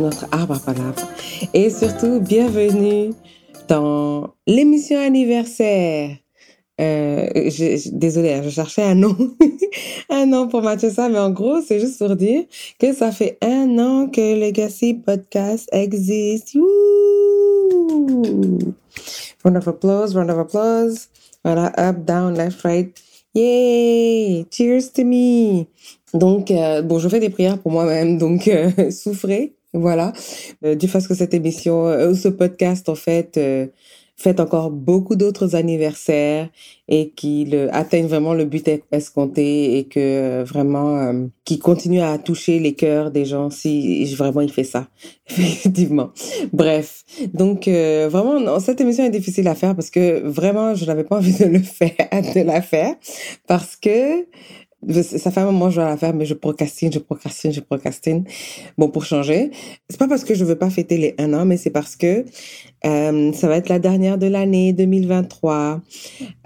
notre arbre à palabres. Et surtout, bienvenue dans l'émission anniversaire. Euh, désolée, je cherchais un nom, un nom pour matcher ça, mais en gros, c'est juste pour dire que ça fait un an que Legacy Podcast existe. Woo! Round of applause, round of applause. Voilà, up, down, left, right. Yay! Cheers to me! Donc, euh, bon, je fais des prières pour moi-même, donc euh, souffrez, voilà. Euh, du fait que cette émission, ou ce podcast, en fait, fête encore beaucoup d'autres anniversaires et qu'il atteigne vraiment le but escompté et que vraiment, qui continue à toucher les cœurs des gens si vraiment il fait ça, effectivement. Bref, donc vraiment, cette émission est difficile à faire parce que vraiment, je n'avais pas envie de le faire, de la faire parce que ça fait un moment que je dois la faire, mais je procrastine, je procrastine, je procrastine. Bon, pour changer. C'est pas parce que je veux pas fêter les un an, mais c'est parce que euh, ça va être la dernière de l'année 2023.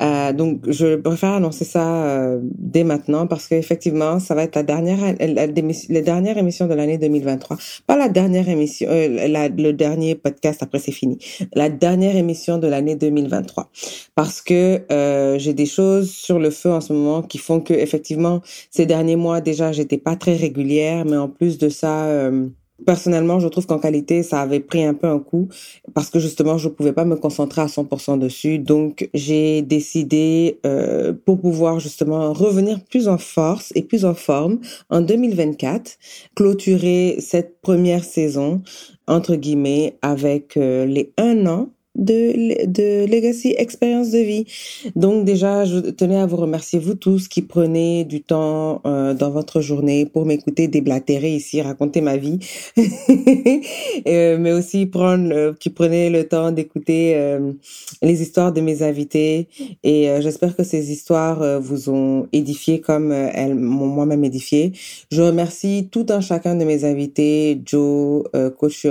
Euh, donc, je préfère annoncer ça euh, dès maintenant parce qu'effectivement, ça va être la dernière, la, dernière émission de l'année 2023. Pas la dernière émission, euh, la, le dernier podcast, après c'est fini. La dernière émission de l'année 2023. Parce que euh, j'ai des choses sur le feu en ce moment qui font que, effectivement, ces derniers mois, déjà, j'étais pas très régulière, mais en plus de ça, euh, Personnellement, je trouve qu'en qualité, ça avait pris un peu un coup parce que justement, je pouvais pas me concentrer à 100% dessus. Donc, j'ai décidé euh, pour pouvoir justement revenir plus en force et plus en forme en 2024, clôturer cette première saison entre guillemets avec euh, les un an de, de Legacy Expérience de vie. Donc déjà, je tenais à vous remercier, vous tous qui prenez du temps euh, dans votre journée pour m'écouter déblatérer ici, raconter ma vie, euh, mais aussi prendre, qui prenez le temps d'écouter euh, les histoires de mes invités. Et j'espère que ces histoires vous ont édifié comme elles m'ont moi-même édifié. Je remercie tout un chacun de mes invités, Joe, Coach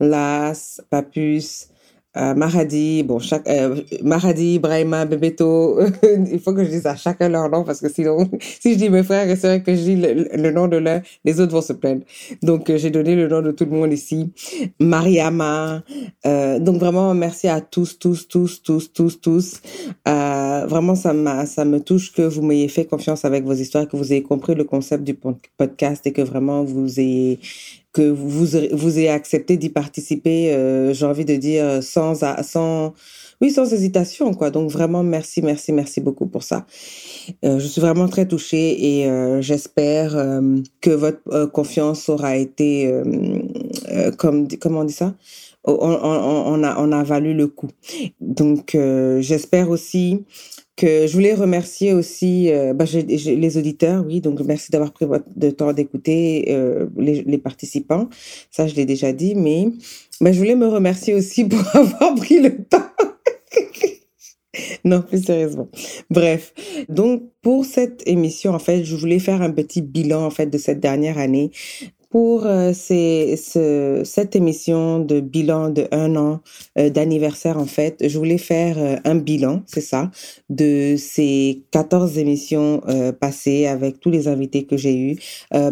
Las, Papus, euh, Maradi, bon, chaque, euh, Maradi, Brahima, Bebeto, il faut que je dise à chacun leur nom parce que sinon, si je dis mes frères et sœurs que je dis le, nom de l'un, les autres vont se plaindre. Donc, euh, j'ai donné le nom de tout le monde ici. Mariama. Euh, donc, vraiment, merci à tous, tous, tous, tous, tous, tous. Vraiment, ça, ça me touche que vous m'ayez fait confiance avec vos histoires, que vous ayez compris le concept du podcast et que vraiment vous ayez que vous vous ayez accepté d'y participer, euh, j'ai envie de dire sans sans oui sans hésitation quoi. Donc vraiment merci merci merci beaucoup pour ça. Euh, je suis vraiment très touchée et euh, j'espère euh, que votre euh, confiance aura été comme comment on dit ça? On, on, on, a on a valu le coup. Donc j'espère aussi que je voulais remercier aussi euh, bah, les auditeurs, oui, donc merci d'avoir pris votre temps d'écouter euh, les, les, participants. Ça, je l'ai déjà dit, mais bah, je voulais me remercier aussi pour avoir pris le temps. non, plus sérieusement. Bref, donc pour cette émission, en fait, je voulais faire un petit bilan en fait de cette dernière année pour euh, ces, ce, cette émission de bilan de un an euh, d'anniversaire, en fait, je voulais faire euh, un bilan, c'est ça, de ces 14 émissions euh, passées avec tous les invités que j'ai eus.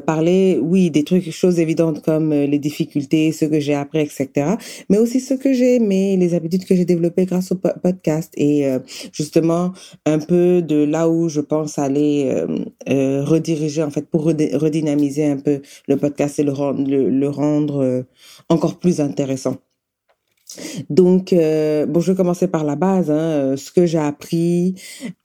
parler, oui, des trucs, choses évidentes comme les difficultés, ce que j'ai appris, etc. Mais aussi ce que j'ai aimé, les habitudes que j'ai développées grâce au podcast et justement un peu de là où je pense aller rediriger, en fait, pour redynamiser un peu le podcast c'est le rendre, le, rendre euh, encore plus intéressant. Donc, euh, bon, je vais commencer par la base. Hein, euh, ce que j'ai appris,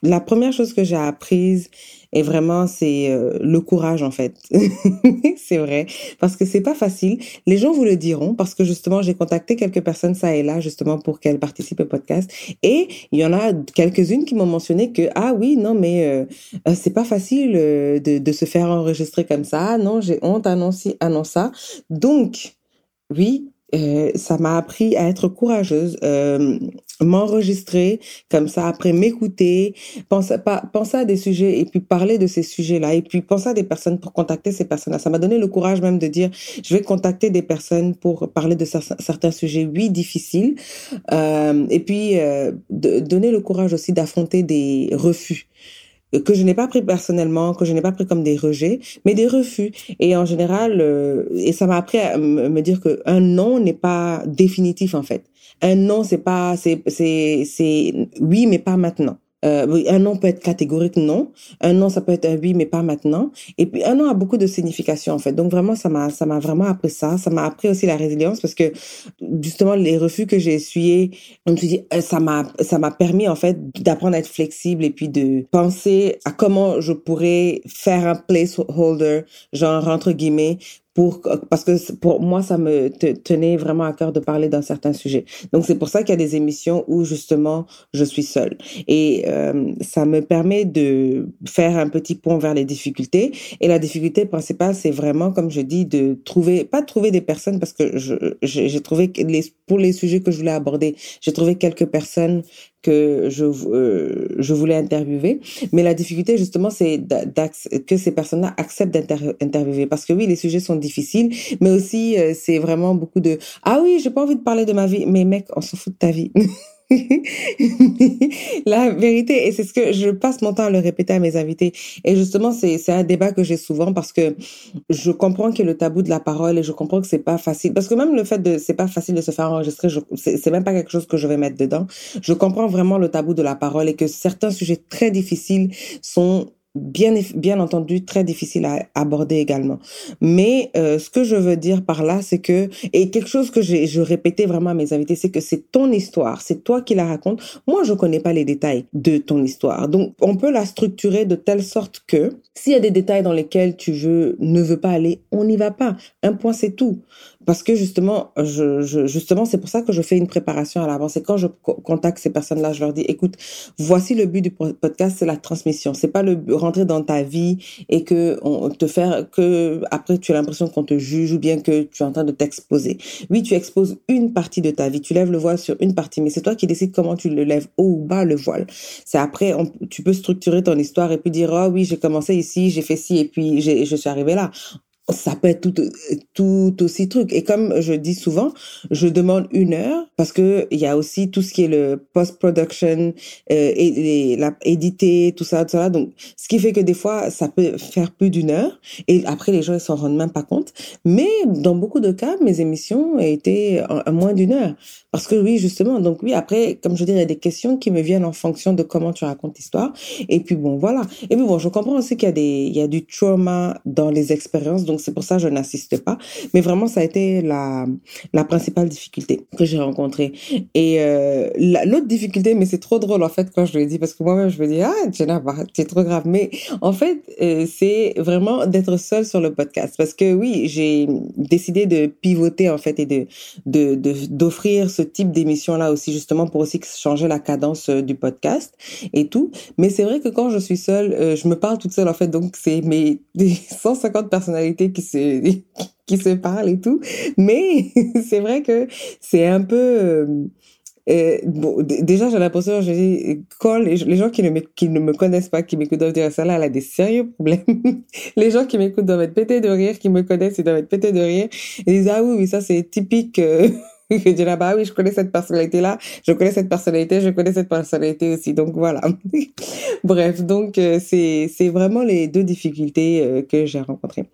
la première chose que j'ai apprise, et vraiment, c'est euh, le courage en fait. c'est vrai, parce que c'est pas facile. Les gens vous le diront parce que justement, j'ai contacté quelques personnes ça et là justement pour qu'elles participent au podcast. Et il y en a quelques-unes qui m'ont mentionné que ah oui, non mais euh, c'est pas facile de, se faire enregistrer comme ça. Non, j'ai honte, annoncer, annonce ça. Donc oui, euh, ça m'a appris à être courageuse, euh, m'enregistrer comme ça, après m'écouter, penser, à des sujets et puis parler de ces sujets-là et puis penser à des personnes pour contacter ces personnes-là. Ça m'a donné le courage même de dire, je vais contacter des personnes pour parler de certains sujets, oui, difficiles, euh, et puis euh, donner le courage aussi d'affronter des refus que je n'ai pas pris personnellement, que je n'ai pas pris comme des rejets, mais des refus. Et en général, euh, et ça m'a appris à me dire que un non n'est pas définitif en fait. Un non, c'est pas, c'est, c'est, c'est oui, mais pas maintenant. Euh, un non peut être catégorique, non. Un non, ça peut être un oui, mais pas maintenant. Et puis un non a beaucoup de signification en fait. Donc vraiment, ça m'a, ça m'a vraiment appris ça. Ça m'a appris aussi la résilience parce que justement les refus que j'ai essuyés, je me dit, euh, ça m'a, ça m'a permis en fait d'apprendre à être flexible et puis de penser à comment je pourrais faire un placeholder, genre entre guillemets, pour parce que pour moi ça me tenait vraiment à cœur de parler d'un certain sujet. Donc c'est pour ça qu'il y a des émissions où justement je suis seule et euh, ça me permet de faire un petit pont vers les difficultés et la difficulté principale c'est vraiment comme je dis de trouver pas trouver des personnes parce que j'ai trouvé les pour les sujets que je voulais aborder, j'ai trouvé quelques personnes que je, euh, je voulais interviewer. Mais la difficulté, justement, c'est que ces personnes-là acceptent d'interviewer. Parce que oui, les sujets sont difficiles, mais aussi, euh, c'est vraiment beaucoup de « Ah oui, j'ai pas envie de parler de ma vie. » Mais mec, on s'en fout de ta vie. la vérité, et c'est ce que je passe mon temps à le répéter à mes invités. Et justement, c'est un débat que j'ai souvent parce que je comprends qu'il y a le tabou de la parole et je comprends que c'est pas facile. Parce que même le fait de, c'est pas facile de se faire enregistrer, c'est même pas quelque chose que je vais mettre dedans. Je comprends vraiment le tabou de la parole et que certains sujets très difficiles sont bien bien entendu très difficile à aborder également. Mais euh, ce que je veux dire par là, c'est que et quelque chose que je répétais vraiment à mes invités, c'est que c'est ton histoire, c'est toi qui la racontes. Moi, je connais pas les détails de ton histoire, donc on peut la structurer de telle sorte que s'il y a des détails dans lesquels tu veux ne veux pas aller, on n'y va pas. Un point, c'est tout parce que justement, je, je justement, c'est pour ça que je fais une préparation à l'avance. Et quand je contacte ces personnes-là, je leur dis, écoute, voici le but du podcast, c'est la transmission. C'est pas le rentrer dans ta vie et que on te faire que après tu as l'impression qu'on te juge ou bien que tu es en train de t'exposer. Oui, tu exposes une partie de ta vie, tu lèves le voile sur une partie, mais c'est toi qui décides comment tu le lèves haut ou bas le voile. C'est après, tu peux structurer ton histoire et puis dire, oh oui, j'ai commencé ici, j'ai fait ci et puis je suis arrivé là ça peut être tout, aussi truc. Et comme je dis souvent, je demande une heure parce que il y a aussi tout ce qui est le post-production, euh, et, la éditer, tout ça, tout ça. Donc, ce qui fait que des fois, ça peut faire plus d'une heure. Et après, les gens, ils s'en rendent même pas compte. Mais dans beaucoup de cas, mes émissions étaient à moins d'une heure. Parce que oui, justement. Donc oui, après, comme je dis, il y a des questions qui me viennent en fonction de comment tu racontes l'histoire. Et puis bon, voilà. Et puis bon, je comprends aussi qu'il y a des, il y a du trauma dans les expériences. Donc c'est pour ça que je n'insiste pas. Mais vraiment, ça a été la, la principale difficulté que j'ai rencontrée. Et euh, l'autre difficulté, mais c'est trop drôle en fait quand je le dis, parce que moi-même, je me dis, ah, Jenna, c'est trop grave. Mais en fait, euh, c'est vraiment d'être seule sur le podcast. Parce que oui, j'ai décidé de pivoter en fait et de d'offrir de, d'offrir ce type d'émission-là aussi, justement pour aussi changer la cadence euh, du podcast et tout. Mais c'est vrai que quand je suis seule, je me parle toute seule en fait, donc c'est mes 150 personnalités qui se qui se parlent et tout. Mais c'est vrai que c'est un peu euh, bon, déjà, j'ai l'impression, je dis, les, gens qui ne, me, qui ne me connaissent pas, qui m'écoutent doivent dire ça là, elle a des sérieux problèmes. les gens qui m'écoutent doivent être pétés de rire, qui me connaissent, ils doivent être pétés de rire. Ils disent, ah oui, oui, ça c'est typique je dis là, bah oui, je connais cette personnalité-là, je connais cette personnalité, je connais cette personnalité aussi. Donc voilà. Bref, donc euh, c'est c'est vraiment les deux difficultés euh, que j'ai rencontrées.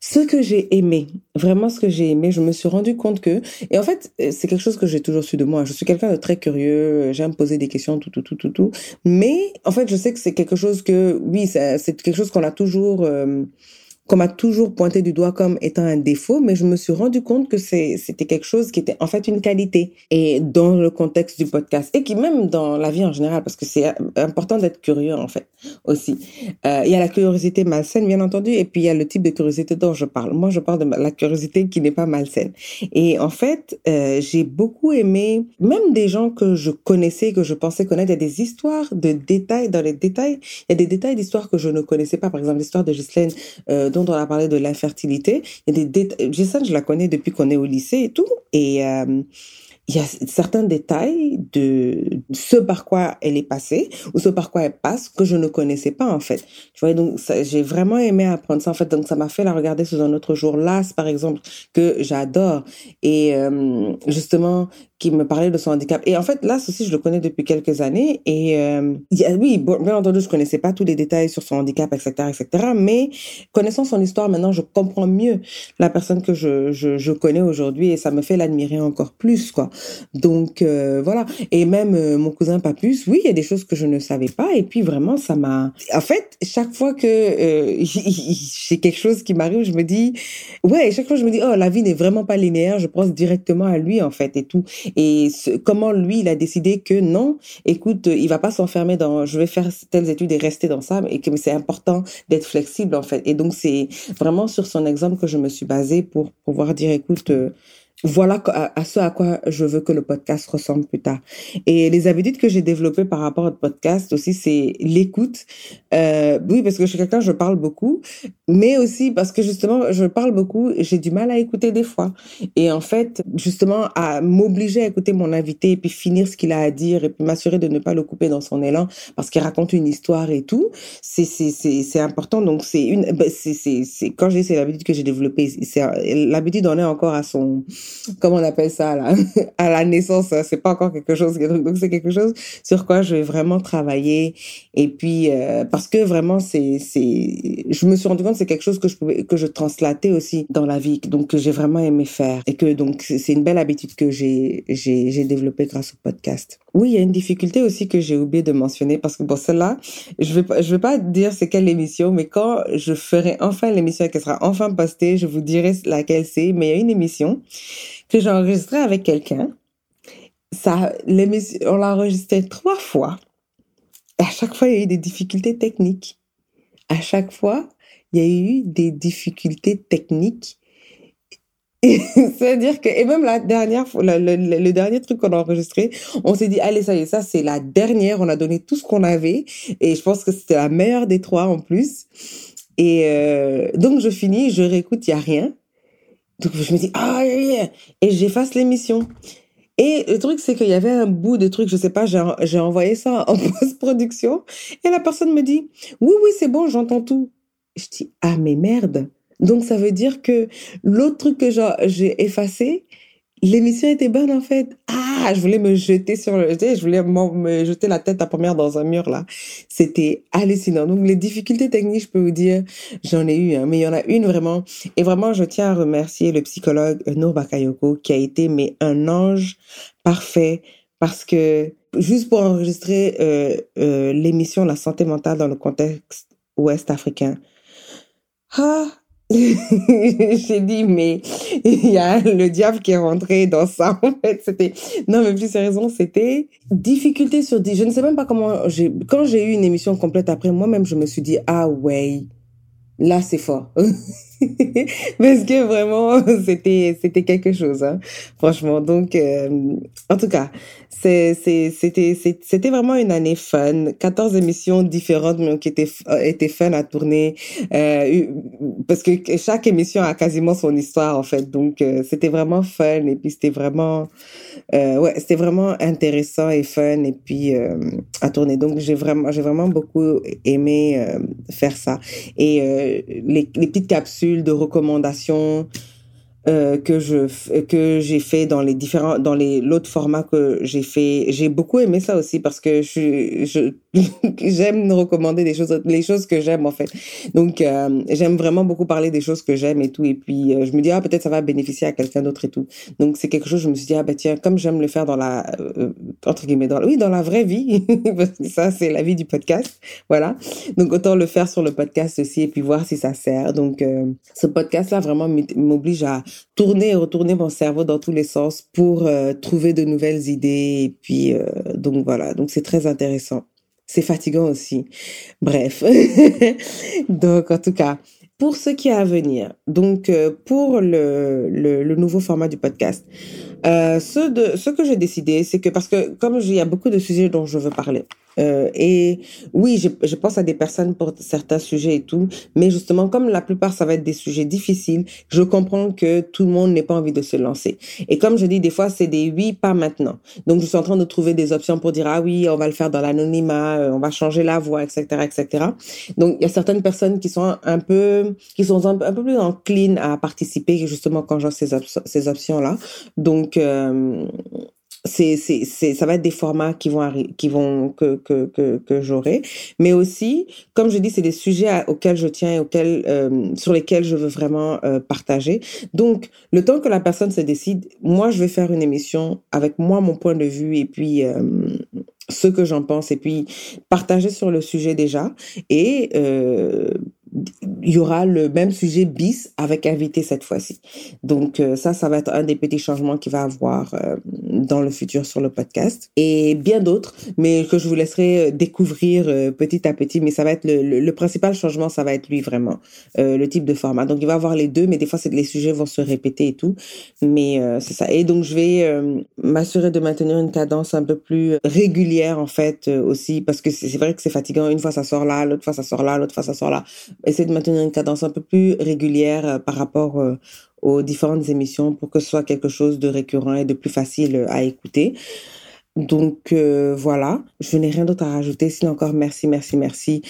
Ce que j'ai aimé, vraiment ce que j'ai aimé, je me suis rendu compte que, et en fait, euh, c'est quelque chose que j'ai toujours su de moi. Je suis quelqu'un de très curieux, j'aime poser des questions, tout, tout, tout, tout, tout. Mais en fait, je sais que c'est quelque chose que, oui, c'est quelque chose qu'on a toujours qu'on m'a toujours pointé du doigt comme étant un défaut, mais je me suis rendu compte que c'était quelque chose qui était en fait une qualité. Et dans le contexte du podcast, et qui même dans la vie en général, parce que c'est important d'être curieux en fait aussi. Euh, il y a la curiosité malsaine, bien entendu, et puis il y a le type de curiosité dont je parle. Moi, je parle de la curiosité qui n'est pas malsaine. Et en fait, euh, j'ai beaucoup aimé, même des gens que je connaissais, que je pensais connaître, il y a des histoires de détails, dans les détails, il y a des détails d'histoires que je ne connaissais pas. Par exemple, l'histoire de Ghislaine, euh, dont on a parlé de l'infertilité. Il je la connais depuis qu'on est au lycée et tout. Et euh, il y a certains détails de ce par quoi elle est passée ou ce par quoi elle passe que je ne connaissais pas en fait. Tu vois, donc j'ai vraiment aimé apprendre ça en fait. Donc ça m'a fait la regarder sous un autre jour. Las par exemple que j'adore et euh, justement qui me parlait de son handicap. Et en fait, là aussi, je le connais depuis quelques années. Et euh, oui, bien entendu, je connaissais pas tous les détails sur son handicap, etc., etc. Mais connaissant son histoire, maintenant, je comprends mieux la personne que je, je, connais aujourd'hui et ça me fait l'admirer encore plus, quoi. Donc euh, voilà. Et même euh, mon cousin Papus, oui, il y a des choses que je ne savais pas. Et puis vraiment, ça m'a. En fait, chaque fois que j'ai quelque chose qui m'arrive, je me dis, ouais, chaque fois je me dis, oh, la vie n'est vraiment pas linéaire. Je pense directement à lui en fait et tout et comment lui il a décidé que non, écoute, il va pas s'enfermer dans je vais faire telles études et rester dans ça, et que c'est important d'être flexible en fait. Et donc c'est vraiment sur son exemple que je me suis basée pour pouvoir dire écoute euh, voilà à, ce à quoi je veux que le podcast ressemble plus tard. Et les habitudes que j'ai développées par rapport au podcast aussi, c'est l'écoute. Euh, oui, parce que je suis quelqu'un, je parle beaucoup, mais aussi parce que justement, je parle beaucoup, j'ai du mal à écouter des fois. Et en fait, justement, à m'obliger à écouter mon invité et puis finir ce qu'il a à dire et puis m'assurer de ne pas le couper dans son élan parce qu'il raconte une histoire et tout, c'est c'est c'est important. Donc c'est une, ben, c'est c'est quand j'ai c'est l'habitude que j'ai développée, c'est l'habitude en est encore à son comment on appelle ça là, à la naissance, c'est pas encore quelque chose, donc c'est quelque chose sur quoi je vais vraiment travailler. Et puis euh, parce que vraiment c'est c'est, je me suis rendu compte que c'est quelque chose que je pouvais que je translatais aussi dans la vie, donc que j'ai vraiment aimé faire et que donc c'est une belle habitude que j'ai j'ai j'ai développée grâce au podcast. Oui, il y a une difficulté aussi que j'ai oublié de mentionner parce que bon, celle-là, je vais je vais pas dire c'est quelle émission, mais quand je ferai enfin l'émission et qu'elle sera enfin postée, je vous dirai laquelle c'est. Mais il y a une émission que j'ai enregistrée avec quelqu'un. Ça, l'émission, on l'a enregistrée trois fois. Et à chaque fois, il y a eu des difficultés techniques. À chaque fois, il y a eu des difficultés techniques C'est-à-dire que, et même la dernière le, dernier truc qu'on a enregistré, on s'est dit, allez, ça y est, ça c'est la dernière, on a donné tout ce qu'on avait, et je pense que c'était la meilleure des trois en plus. Et euh, donc je finis, je réécoute, il y a rien. Donc je me dis, ah, yeah. et j'efface l'émission. Et le truc, c'est qu'il y avait un bout de truc, je sais pas, j'ai envoyé ça en post-production, et la personne me dit, oui, oui, c'est bon, j'entends tout. Je dis, ah, mais merde. Donc ça veut dire que l'autre truc que j'ai effacé, l'émission était bonne en fait. Ah, je voulais me jeter sur le, je voulais me jeter la tête à première dans un mur là. C'était hallucinant. Donc les difficultés techniques, je peux vous dire, j'en ai eu, hein, mais il y en a une vraiment. Et vraiment, je tiens à remercier le psychologue Nour Bakayoko qui a été mais un ange parfait parce que juste pour enregistrer euh, euh, l'émission La santé mentale dans le contexte ouest africain. Ah, j'ai dit, mais il y a le diable qui est rentré dans ça. En fait, c'était, non, mais plus sérieusement, c'était difficulté sur. Je ne sais même pas comment j'ai, quand j'ai eu une émission complète après, moi-même, je me suis dit, ah ouais, là, c'est fort. Parce que vraiment, c'était, c'était quelque chose, hein, franchement. Donc, euh, en tout cas, c'est, c'était, c'était vraiment une année fun. 14 émissions différentes, mais qui étaient, euh, étaient fun à tourner. Euh, parce que chaque émission a quasiment son histoire, en fait. Donc, c'était vraiment fun. Et puis, c'était vraiment, ouais, c'était vraiment intéressant et fun. Et puis, à tourner. Donc, j'ai vraiment, j'ai vraiment beaucoup aimé faire ça. Et les petites capsules de recommandations, euh, que je que j'ai fait dans les différents dans les l'autre format que j'ai fait. J'ai beaucoup aimé ça aussi parce que je je j'aime recommander des choses les choses que j'aime en fait. Donc euh, j'aime vraiment beaucoup parler des choses que j'aime et tout. Et puis euh, je me dis ah peut-être ça va bénéficier à quelqu'un d'autre et tout. Donc c'est quelque chose je me suis dit ah bah tiens comme j'aime le faire dans la entre guillemets dans oui dans la vraie vie parce que ça c'est la vie du podcast voilà. Donc autant le faire sur le podcast aussi et puis voir si ça sert. Donc ce podcast là vraiment m'oblige à tourner et retourner mon cerveau dans tous les sens pour euh, trouver de nouvelles idées. Et puis, euh, donc voilà, donc c'est très intéressant. C'est fatigant aussi. Bref. donc, en tout cas, pour ce qui est à venir, donc euh, pour le, le, le, nouveau format du podcast, ce, de, ce que j'ai décidé, c'est que parce que comme il y a beaucoup de sujets dont je veux parler, euh, et oui, je, je, pense à des personnes pour certains sujets et tout, mais justement, comme la plupart, ça va être des sujets difficiles, je comprends que tout le monde n'ait pas envie de se lancer. Et comme je dis, des fois, c'est des oui, pas maintenant. Donc, je suis en train de trouver des options pour dire, ah oui, on va le faire dans l'anonymat, euh, on va changer la voix, etc., etc. Donc, il y a certaines personnes qui sont un peu, qui sont un, peu plus enclines à participer, justement, quand j'ai ces, ces options-là. Donc, euh, c'est c'est c'est ça va être des formats qui vont qui vont que que que, que j'aurai. Mais aussi comme je dis c'est des sujets auxquels je tiens et auxquels euh, sur lesquels je veux vraiment euh, partager. Donc le temps que la personne se décide moi je vais faire une émission avec moi mon point de vue et puis euh, ce que j'en pense et puis partager sur le sujet déjà. Et euh, il y aura le même sujet bis avec invité cette fois-ci. Donc euh, ça, ça va être un des petits changements qu'il va avoir euh, dans le futur sur le podcast et bien d'autres, mais que je vous laisserai euh, découvrir petit à petit. Mais ça va être le, principal changement, ça va être lui vraiment, le type de format. Donc il va avoir les deux, mais des fois c'est les sujets vont se répéter et tout. Mais c'est ça. Et donc je vais m'assurer de maintenir une cadence un peu plus régulière en fait aussi parce que c'est vrai que c'est fatigant. Une fois ça sort là, l'autre fois ça sort là, l'autre fois ça sort là essayer de maintenir une cadence un peu plus régulière euh, par rapport euh, aux différentes émissions pour que ce soit quelque chose de récurrent et de plus facile à écouter. Donc euh, voilà, je n'ai rien d'autre à rajouter. Sinon encore merci, merci, merci.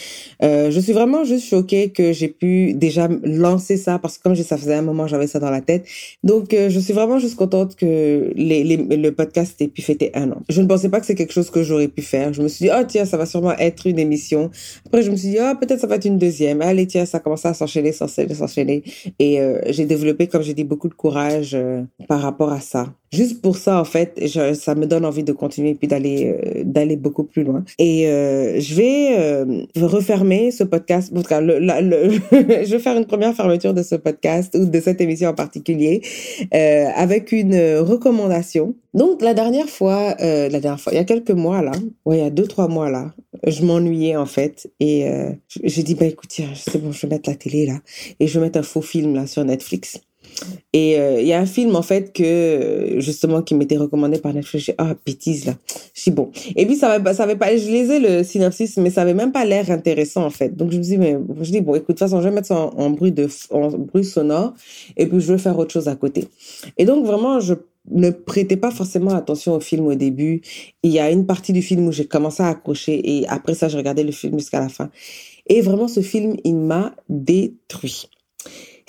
Euh, je suis vraiment juste choquée que j'ai pu déjà lancer ça parce que comme ça faisait un moment j'avais ça dans la tête. Donc euh, je suis vraiment juste contente que les, les, le podcast ait pu fêter un an. Je ne pensais pas que c'est quelque chose que j'aurais pu faire. Je me suis dit oh tiens ça va sûrement être une émission. Après je me suis dit oh peut-être ça va être une deuxième. Allez tiens ça commence à s'enchaîner, s'enchaîner, s'enchaîner. Et j'ai développé comme j'ai dit beaucoup de courage par rapport à ça juste pour ça en fait je, ça me donne envie de continuer puis d'aller euh, d'aller beaucoup plus loin. Et euh, je vais euh, refermer ce podcast. En tout cas le, le je vais faire une première fermeture de ce podcast ou de cette émission en particulier euh, avec une recommandation. Donc la dernière fois la dernière fois il y a quelques mois là ouais il y a deux trois mois là je m'ennuyais en fait. Et j'ai dit bah écoute tiens c'est bon je vais mettre la télé là. Et je vais mettre un faux film là sur Netflix et euh, il y a un film en fait que justement qui m'était recommandé par Netflix. J'ai ah bêtise là. Je dis bon. Et puis ça avait, ça avait pas. Je lisais le synopsis, mais ça avait même pas l'air intéressant en fait. Donc je me dis mais je dis bon écoute de toute façon je vais mettre ça en, bruit de bruit sonore et puis je vais faire autre chose à côté. Et donc vraiment je ne prêtais pas forcément attention au film au début. Il y a une partie du film où j'ai commencé à accrocher et après ça, je regardais le film jusqu'à la fin. Et vraiment, ce film, il m'a détruit.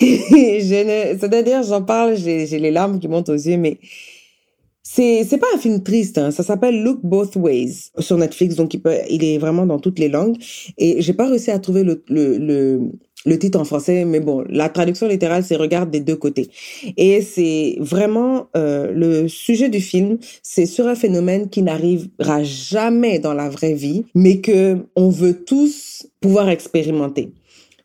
C'est-à-dire, j'en parle, j'ai les larmes qui montent aux yeux, mais c'est c'est pas un film triste. Hein. Ça s'appelle Look Both Ways sur Netflix, donc il peut, il est vraiment dans toutes les langues. Et j'ai pas réussi à trouver le, le, le titre en français, mais bon, la traduction littérale, c'est Regarde des deux côtés. Et c'est vraiment euh, le sujet du film, c'est sur un phénomène qui n'arrivera jamais dans la vraie vie, mais que on veut tous pouvoir expérimenter.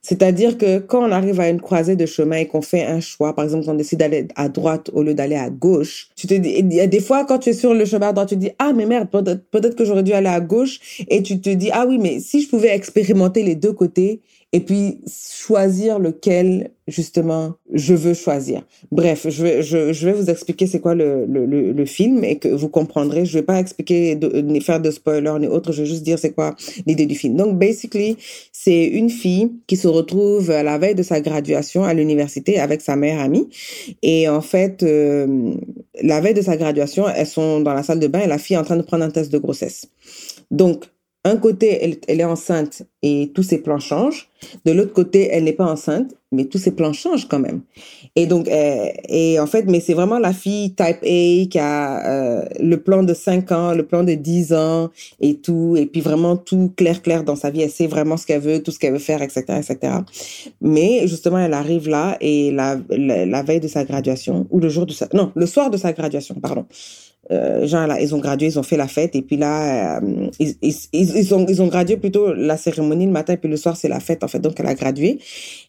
C'est-à-dire que quand on arrive à une croisée de chemin et qu'on fait un choix, par exemple, on décide d'aller à droite au lieu d'aller à gauche, tu te dis, il y a des fois, quand tu es sur le chemin à droite, tu te dis, ah, mais merde, peut-être que j'aurais dû aller à gauche. Et tu te dis, ah oui, mais si je pouvais expérimenter les deux côtés, et puis choisir lequel justement je veux choisir. Bref, je vais je, je vais vous expliquer c'est quoi le, le, le, film et que vous comprendrez. Je vais pas expliquer ni faire de spoiler ni autre. Je vais juste dire c'est quoi l'idée du film. Donc basically, c'est une fille qui se retrouve à la veille de sa graduation à l'université avec sa mère amie et en fait euh, la veille de sa graduation, elles sont dans la salle de bain et la fille est en train de prendre un test de grossesse. Donc un côté, elle, est enceinte et tous ses plans changent. De l'autre côté, elle n'est pas enceinte, mais tous ses plans changent quand même. Et donc, euh, et en fait, mais c'est vraiment la fille type A qui a euh, le plan de 5 ans, le plan de 10 ans et tout, et puis vraiment tout clair, clair dans sa vie. Elle sait vraiment ce qu'elle veut, tout ce qu'elle veut faire, etc., etc. Mais justement, elle arrive là et la veille de sa graduation, ou le jour de sa, non, le soir de sa graduation, pardon euh, genre là, ils ont gradué, ils ont fait la fête et puis là, euh, ils, ils, ils, ont, ils ont gradué plutôt la cérémonie le matin et puis le soir c'est la fête en fait. Donc elle a gradué.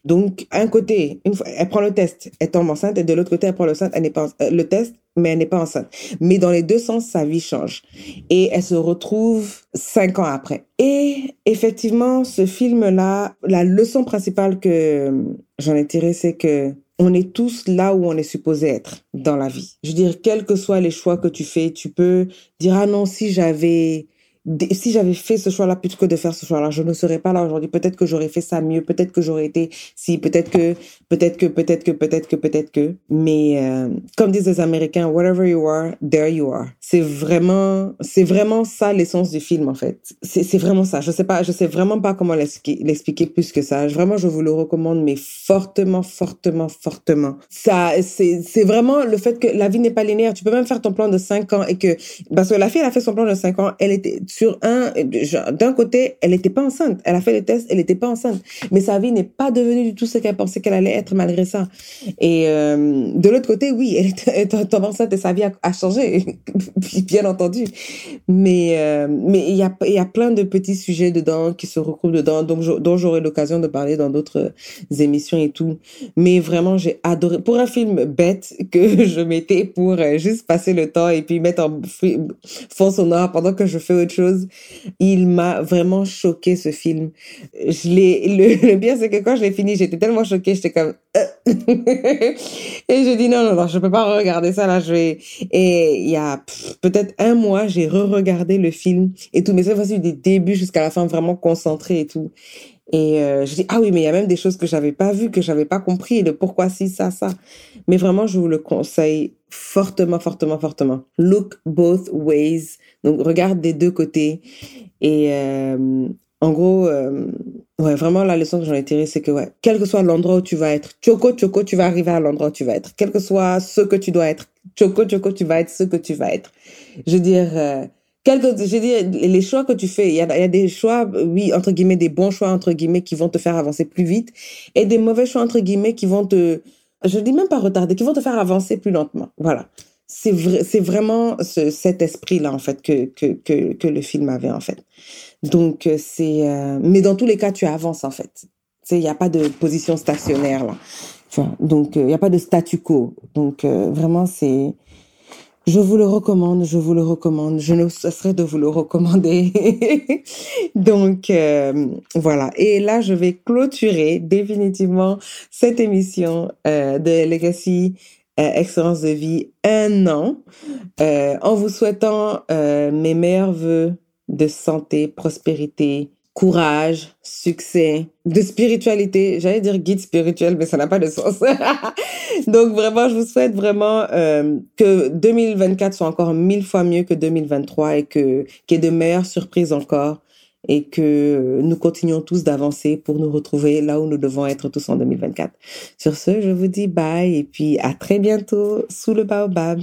Donc un côté, elle prend le test, elle tombe enceinte et de l'autre côté elle prend le, elle pas, euh, le test, mais elle n'est pas enceinte. Mais dans les deux sens, sa vie change et elle se retrouve cinq ans après. Et effectivement, ce film-là, la leçon principale que j'en ai tirée, c'est que on est tous là où on est supposé être dans la vie. Je veux dire, quels que soient les choix que tu fais, tu peux dire, ah non, si j'avais si j'avais fait ce choix-là plutôt que de faire ce choix-là, je ne serais pas là aujourd'hui. Peut-être que j'aurais fait ça mieux. Peut-être que j'aurais été si. Peut-être que, peut-être que, peut-être que, peut-être que, peut-être que. Mais euh, comme disent les Américains, whatever you are, there you are. C'est vraiment, c'est vraiment ça l'essence du film en fait. C'est vraiment ça. Je sais pas, je sais vraiment pas comment l'expliquer plus que ça. Vraiment, je vous le recommande, mais fortement, fortement, fortement. Ça, c'est, vraiment le fait que la vie n'est pas linéaire. Tu peux même faire ton plan de 5 ans et que parce que la fille elle a fait son plan de 5 ans, elle était sur un, d'un côté, elle n'était pas enceinte. Elle a fait le test, elle n'était pas enceinte. Mais sa vie n'est pas devenue du tout ce qu'elle pensait qu'elle allait être malgré ça. Et euh, de l'autre côté, oui, elle était enceinte et sa vie a, changé, bien entendu. Mais euh, mais il y a y a plein de petits sujets dedans qui se regroupent dedans, donc dont j'aurai l'occasion de parler dans d'autres émissions et tout. Mais vraiment, j'ai adoré pour un film bête que je mettais pour euh, juste passer le temps et puis mettre en fond sonore pendant que je fais autre chose il m'a vraiment choqué ce film. Je l'ai, le, le pire c'est que quand je l'ai fini, j'étais tellement choquée, j'étais comme euh. et je dis non non non, je peux pas regarder ça là, je vais et il y a peut-être un mois, j'ai re-regardé le film et tout mais cette fois-ci du début jusqu'à la fin vraiment concentré et tout. Et euh, je dis ah oui mais il y a même des choses que j'avais pas vues que j'avais pas compris le pourquoi si ça ça. Mais vraiment je vous le conseille fortement fortement fortement. Look both ways. Donc regarde des deux côtés et euh, en gros euh, ouais vraiment la leçon que j'en ai tirée c'est que quel que soit l'endroit où tu vas être choco choco tu vas arriver à l'endroit où tu vas être quel que soit ce que tu dois être choco choco tu vas être ce que tu vas être. Je veux dire euh, quelques, je dis, les choix que tu fais, il y y a des choix, oui, entre guillemets, des bons choix, entre guillemets, qui vont te faire avancer plus vite, et des mauvais choix, entre guillemets, qui vont te, je dis même pas retarder, qui vont te faire avancer plus lentement. Voilà. C'est c'est vraiment ce, cet esprit-là, en fait, que, que, que, le film avait, en fait. Donc, euh, c'est, euh, mais dans tous les cas, tu avances, en fait. Tu il n'y a pas de position stationnaire, là. Enfin, donc, euh, il n'y a pas de statu quo. Donc, vraiment, c'est, je vous le recommande, je vous le recommande. Je ne cesserai de vous le recommander. Donc euh, voilà. Et là, je vais clôturer définitivement cette émission euh, de Legacy euh, Excellence de vie un an en vous souhaitant mes meilleurs voeux de santé, prospérité, courage, succès, de spiritualité. J'allais dire guide spirituel, mais ça n'a pas de sens. Donc vraiment, je vous souhaite vraiment euh, que 2024 soit encore mille fois mieux que 2023 et que qu'il y ait de meilleures surprises encore et que nous continuons tous d'avancer pour nous retrouver là où nous devons être tous en 2024. Sur ce, je vous dis bye et puis à très bientôt sous le baobab.